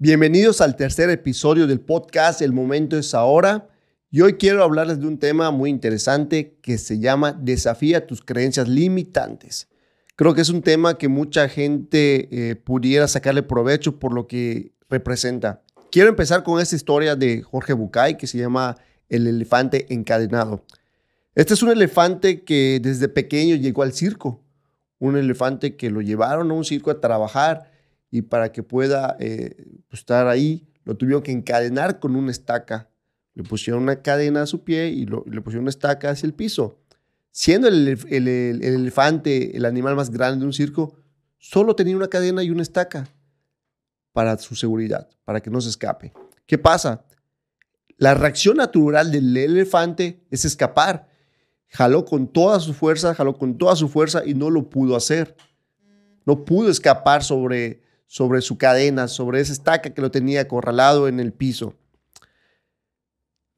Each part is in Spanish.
Bienvenidos al tercer episodio del podcast El momento es ahora. Y hoy quiero hablarles de un tema muy interesante que se llama Desafía tus creencias limitantes. Creo que es un tema que mucha gente eh, pudiera sacarle provecho por lo que representa. Quiero empezar con esta historia de Jorge Bucay que se llama El elefante encadenado. Este es un elefante que desde pequeño llegó al circo. Un elefante que lo llevaron a un circo a trabajar y para que pueda eh, pues, estar ahí lo tuvieron que encadenar con una estaca. Le pusieron una cadena a su pie y, le pusieron una estaca hacia el piso. Siendo el, elefante el animal más grande de un circo, solo tenía una cadena y una estaca para su seguridad, para que no se escape. ¿Qué pasa? La reacción natural del elefante es escapar. Jaló con toda su fuerza, jaló con toda su fuerza y no lo pudo hacer. No pudo escapar sobre, sobre su cadena, sobre esa estaca que lo tenía acorralado en el piso.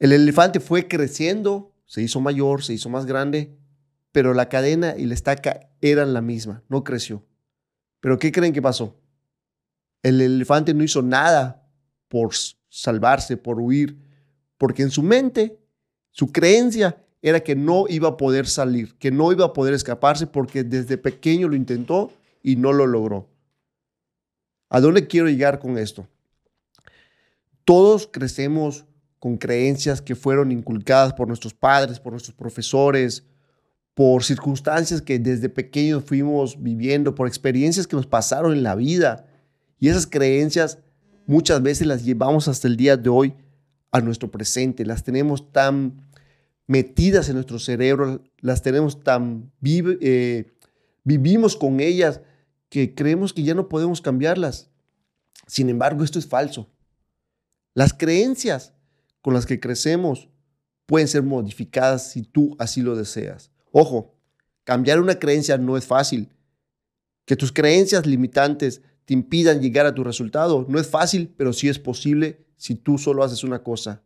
El elefante fue creciendo, se hizo mayor, se hizo más grande, pero la cadena y la estaca eran la misma, no creció. Pero ¿qué creen que pasó? El elefante no hizo nada por salvarse, por huir, porque en su mente, su creencia era que no iba a poder salir, que no iba a poder escaparse porque desde pequeño lo intentó y no lo logró. ¿A dónde quiero llegar con esto? Todos crecemos con creencias que fueron inculcadas por nuestros padres, por nuestros profesores, por circunstancias que desde pequeños fuimos viviendo, por experiencias que nos pasaron en la vida. Y esas creencias muchas veces las llevamos hasta el día de hoy a nuestro presente, las tenemos tan metidas en nuestro cerebro, las tenemos tan eh, vivimos con ellas que creemos que ya no podemos cambiarlas. Sin embargo, esto es falso. Las creencias con las que crecemos pueden ser modificadas si tú así lo deseas. Ojo, cambiar una creencia no es fácil. Que tus creencias limitantes te impidan llegar a tu resultado no es fácil, pero sí es posible si tú solo haces una cosa,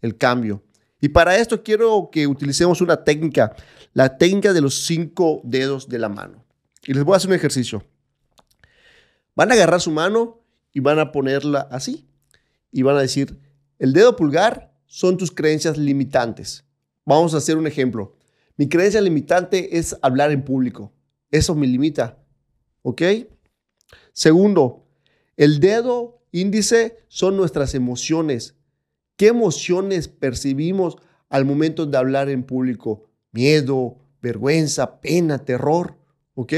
el cambio. Y para esto quiero que utilicemos una técnica, la técnica de los cinco dedos de la mano. Y les voy a hacer un ejercicio. Van a agarrar su mano y van a ponerla así. Y van a decir, el dedo pulgar son tus creencias limitantes. Vamos a hacer un ejemplo. Mi creencia limitante es hablar en público. Eso me limita. ¿Ok? Segundo, el dedo índice son nuestras emociones. ¿Qué emociones percibimos al momento de hablar en público? Miedo, vergüenza, pena, terror. ¿Ok?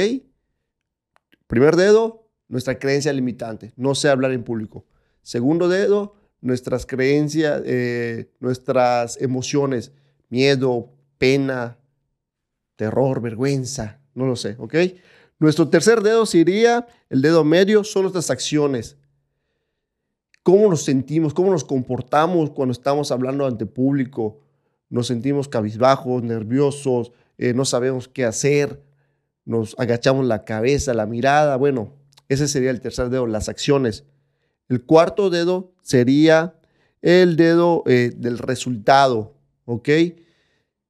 Primer dedo, nuestra creencia limitante. No sé hablar en público. Segundo dedo, nuestras creencias, eh, nuestras emociones. Miedo, pena, terror, vergüenza. No lo sé, ¿ok? Nuestro tercer dedo sería, el dedo medio, son nuestras acciones. ¿Cómo nos sentimos? ¿Cómo nos comportamos cuando estamos hablando ante público? Nos sentimos cabizbajos, nerviosos, eh, no sabemos qué hacer, nos agachamos la cabeza, la mirada. Bueno, ese sería el tercer dedo, las acciones. El cuarto dedo sería el dedo eh, del resultado, ¿ok?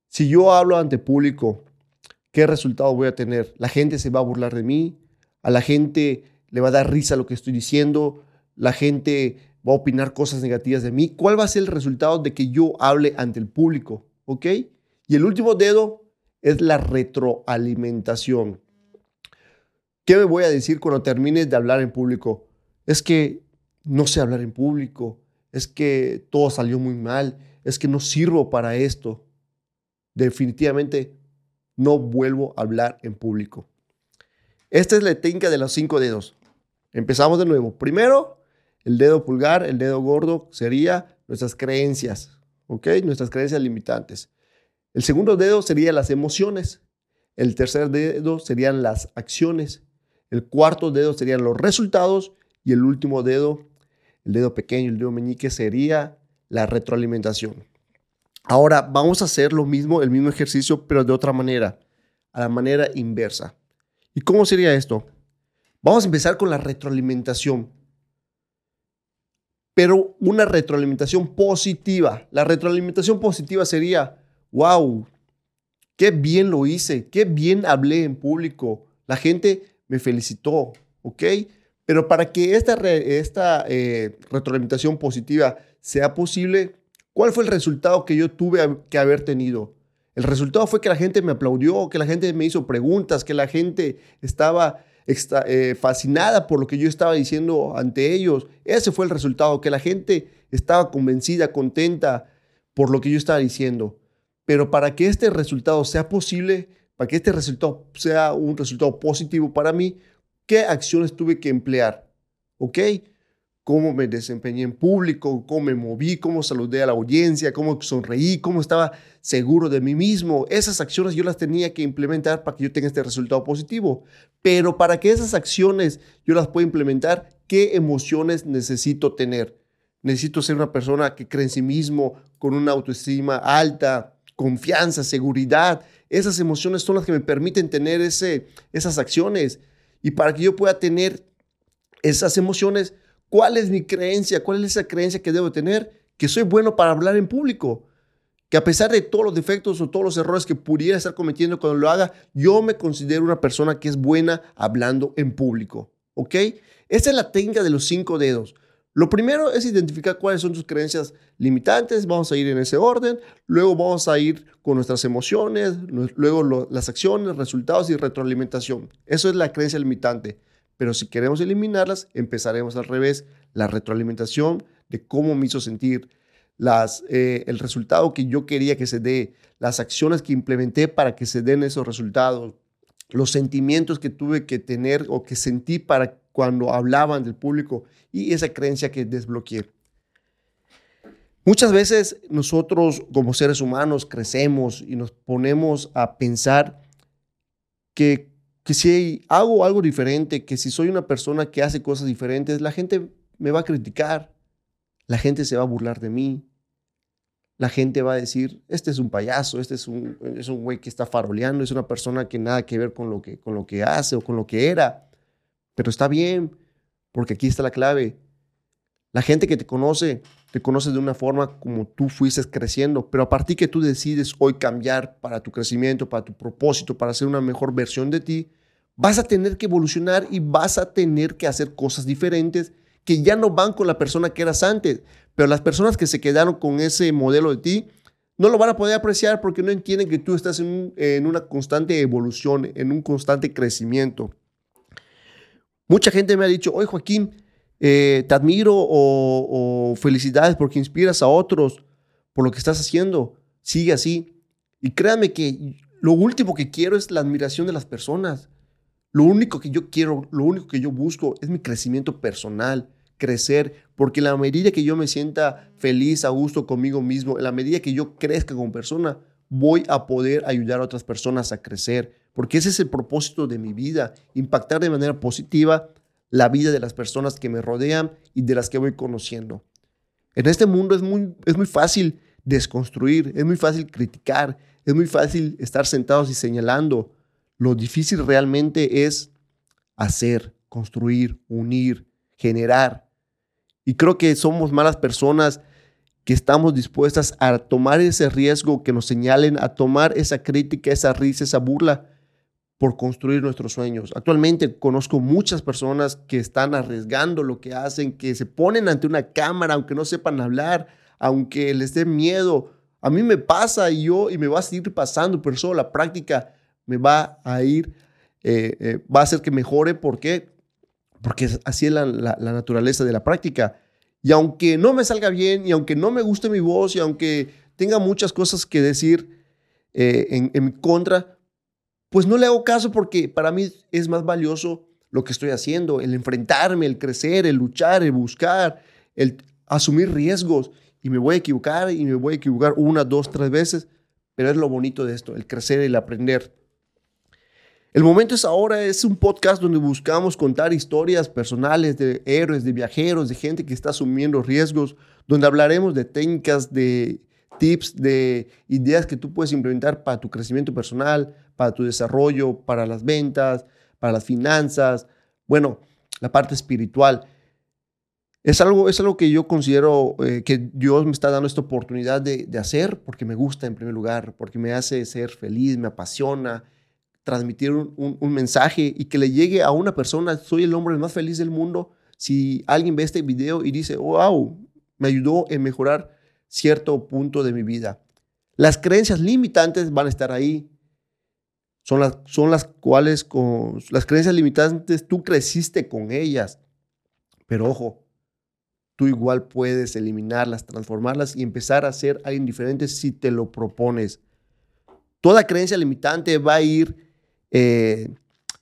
Si yo hablo ante público, ¿qué resultado voy a tener? La gente se va a burlar de mí, a la gente le va a dar risa lo que estoy diciendo, la gente va a opinar cosas negativas de mí. ¿Cuál va a ser el resultado de que yo hable ante el público? ¿Ok? Y el último dedo es la retroalimentación. ¿Qué me voy a decir cuando termine de hablar en público? Es que no sé hablar en público, es que todo salió muy mal, es que no sirvo para esto. Definitivamente no vuelvo a hablar en público. Esta es la técnica de los cinco dedos. Empezamos de nuevo. Primero, el dedo pulgar, el dedo gordo sería nuestras creencias, ¿ok? Nuestras creencias limitantes. El segundo dedo serían las emociones. El tercer dedo serían las acciones. El cuarto dedo serían los resultados. Y el último dedo, el dedo pequeño, el dedo meñique, sería la retroalimentación. Ahora vamos a hacer lo mismo, el mismo ejercicio, pero de otra manera, a la manera inversa. ¿Y cómo sería esto? Vamos a empezar con la retroalimentación, pero una retroalimentación positiva. La retroalimentación positiva sería, wow, qué bien lo hice, qué bien hablé en público. La gente me felicitó, ¿ok? Pero para que esta, eh, retroalimentación positiva sea posible, ¿cuál fue el resultado que yo tuve que haber tenido? El resultado fue que la gente me aplaudió, que la gente me hizo preguntas, que la gente estaba eh, fascinada por lo que yo estaba diciendo ante ellos. Ese fue el resultado, que la gente estaba convencida, contenta por lo que yo estaba diciendo. Pero para que este resultado sea posible, para que este resultado sea un resultado positivo para mí, ¿qué acciones tuve que emplear? ¿Ok? cómo me desempeñé en público, cómo me moví, cómo saludé a la audiencia, cómo sonreí, cómo estaba seguro de mí mismo. Esas acciones yo las tenía que implementar para que yo tenga este resultado positivo. Pero para que esas acciones yo las pueda implementar, ¿qué emociones necesito tener? Necesito ser una persona que cree en sí mismo, con una autoestima alta, confianza, seguridad. Esas emociones son las que me permiten tener ese, esas acciones. Y para que yo pueda tener esas emociones, ¿Cuál es mi creencia? ¿Cuál es esa creencia que debo tener? Que soy bueno para hablar en público. Que a pesar de todos los defectos o todos los errores que pudiera estar cometiendo cuando lo haga, yo me considero una persona que es buena hablando en público. ¿Ok? Esta es la técnica de los cinco dedos. Lo primero es identificar cuáles son tus creencias limitantes, vamos a ir en ese orden, luego vamos a ir con nuestras emociones, luego las acciones, resultados y retroalimentación. Eso es la creencia limitante. Pero si queremos eliminarlas, empezaremos al revés. La retroalimentación de cómo me hizo sentir, eh, el resultado que yo quería que se dé, las acciones que implementé para que se den esos resultados, los sentimientos que tuve que tener o que sentí para cuando hablaban del público y esa creencia que desbloqueé. Muchas veces nosotros como seres humanos crecemos y nos ponemos a pensar que que si hago algo diferente, que si soy una persona que hace cosas diferentes, la gente me va a criticar, la gente se va a burlar de mí, la gente va a decir, este es un payaso, este es un, es un güey que está faroleando, es una persona que nada que ver con lo que, con lo que hace o con lo que era. Pero está bien, porque aquí está la clave. La gente que te conoce, te conoce de una forma como tú fuiste creciendo, pero a partir que tú decides hoy cambiar para tu crecimiento, para tu propósito, para ser una mejor versión de ti, vas a tener que evolucionar y vas a tener que hacer cosas diferentes que ya no van con la persona que eras antes. Pero las personas que se quedaron con ese modelo de ti no lo van a poder apreciar porque no entienden que tú estás en, en una constante evolución, en un constante crecimiento. Mucha gente me ha dicho, oye Joaquín, eh, te admiro o, felicidades porque inspiras a otros por lo que estás haciendo. Sigue así. Y créanme que lo último que quiero es la admiración de las personas. Lo único que yo quiero, lo único que yo busco es mi crecimiento personal, crecer, porque la medida que yo me sienta feliz, a gusto conmigo mismo, la medida que yo crezca como persona, voy a poder ayudar a otras personas a crecer, porque ese es el propósito de mi vida, impactar de manera positiva la vida de las personas que me rodean y de las que voy conociendo. En este mundo es muy, es muy fácil desconstruir, es muy fácil criticar, es muy fácil estar sentados y señalando. Lo difícil realmente es hacer, construir, unir, generar. Y creo que somos malas personas que estamos dispuestas a tomar ese riesgo que nos señalen, a tomar esa crítica, esa risa, esa burla, por construir nuestros sueños. Actualmente conozco muchas personas que están arriesgando lo que hacen, que se ponen ante una cámara aunque no sepan hablar, aunque les dé miedo. A mí me pasa y yo y me va a seguir pasando, pero solo la práctica me va a ir, eh, eh, va a hacer que mejore. ¿Por qué? Porque así es la, naturaleza de la práctica. Y aunque no me salga bien, y aunque no me guste mi voz, y aunque tenga muchas cosas que decir eh, en, en contra, pues no le hago caso porque para mí es más valioso lo que estoy haciendo, el enfrentarme, el crecer, el luchar, el buscar, el asumir riesgos. Y me voy a equivocar y me voy a equivocar una, dos, tres veces, pero es lo bonito de esto, el crecer, el aprender. El momento es ahora, es un podcast donde buscamos contar historias personales de héroes, de viajeros, de gente que está asumiendo riesgos, donde hablaremos de técnicas, de tips, de ideas que tú puedes implementar para tu crecimiento personal, para tu desarrollo, para las ventas, para las finanzas, bueno, la parte espiritual. Es algo, es algo que yo considero eh, que Dios me está dando esta oportunidad de, hacer porque me gusta en primer lugar, porque me hace ser feliz, me apasiona transmitir un, mensaje y que le llegue a una persona, soy el hombre más feliz del mundo, si alguien ve este video y dice, wow, me ayudó en mejorar cierto punto de mi vida. Las creencias limitantes van a estar ahí. Son las, son las cuales, con, las creencias limitantes, tú creciste con ellas. Pero ojo, tú igual puedes eliminarlas, transformarlas y empezar a ser alguien diferente si te lo propones. Toda creencia limitante va a ir eh,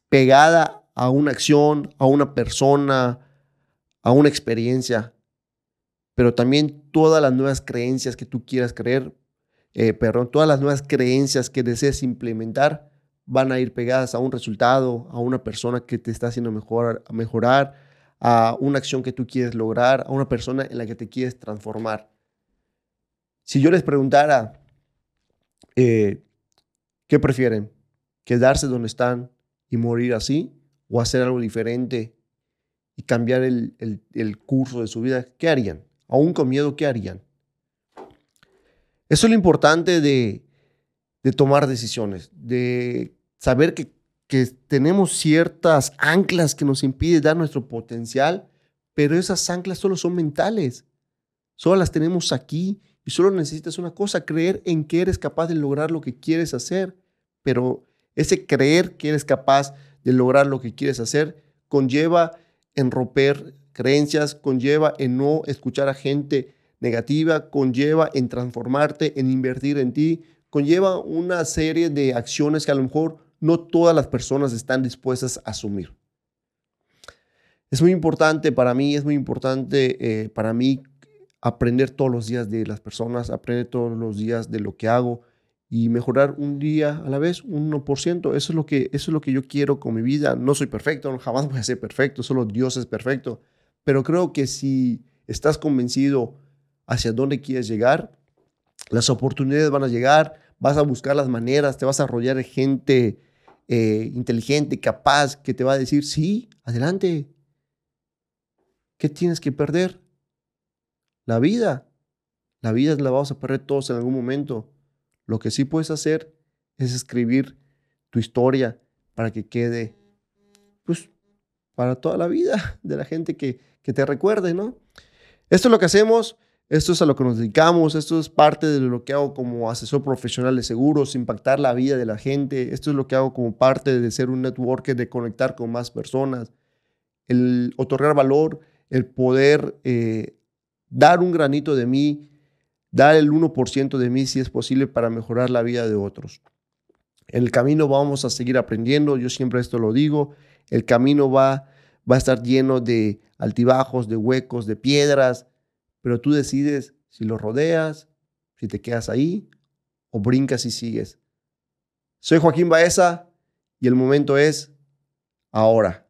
pegada a una acción, a una persona, a una experiencia. Pero también todas las nuevas creencias que tú quieras creer, eh, perdón, todas las nuevas creencias que desees implementar van a ir pegadas a un resultado, a una persona que te está haciendo mejorar, a una acción que tú quieres lograr, a una persona en la que te quieres transformar. Si yo les preguntara, eh, ¿qué prefieren? ¿Quedarse donde están y morir así? ¿O hacer algo diferente y cambiar el, curso de su vida? ¿Qué harían? Aún con miedo, ¿qué harían? Eso es lo importante de, de tomar decisiones, de saber que que tenemos ciertas anclas que nos impiden dar nuestro potencial, pero esas anclas solo son mentales. Solo las tenemos aquí y solo necesitas una cosa, creer en que eres capaz de lograr lo que quieres hacer. Pero ese creer que eres capaz de lograr lo que quieres hacer conlleva en romper creencias, conlleva en no escuchar a gente negativa, conlleva en transformarte, en invertir en ti, conlleva una serie de acciones que a lo mejor no todas las personas están dispuestas a asumir. Es muy importante para mí, es muy importante eh, para mí aprender todos los días de las personas, aprender todos los días de lo que hago y mejorar un día a la vez, un 1%. Eso es lo que, eso es lo que yo quiero con mi vida. No soy perfecto, jamás voy a ser perfecto, solo Dios es perfecto. Pero creo que si estás convencido hacia dónde quieres llegar, las oportunidades van a llegar, vas a buscar las maneras, te vas a arrollar gente eh, inteligente, capaz, que te va a decir, sí, adelante. ¿Qué tienes que perder? La vida. La vida la vamos a perder todos en algún momento. Lo que sí puedes hacer es escribir tu historia para que quede, pues, para toda la vida de la gente que, que te recuerde, ¿no? Esto es lo que hacemos. Esto es a lo que nos dedicamos, esto es parte de lo que hago como asesor profesional de seguros, impactar la vida de la gente, esto es lo que hago como parte de ser un networker, de conectar con más personas, el otorgar valor, el poder eh, dar un granito de mí, dar el 1% de mí si es posible para mejorar la vida de otros. En el camino vamos a seguir aprendiendo, yo siempre esto lo digo, el camino va, va a estar lleno de altibajos, de huecos, de piedras, pero tú decides si lo rodeas, si te quedas ahí o brincas y sigues. Soy Joaquín Baeza y el momento es ahora.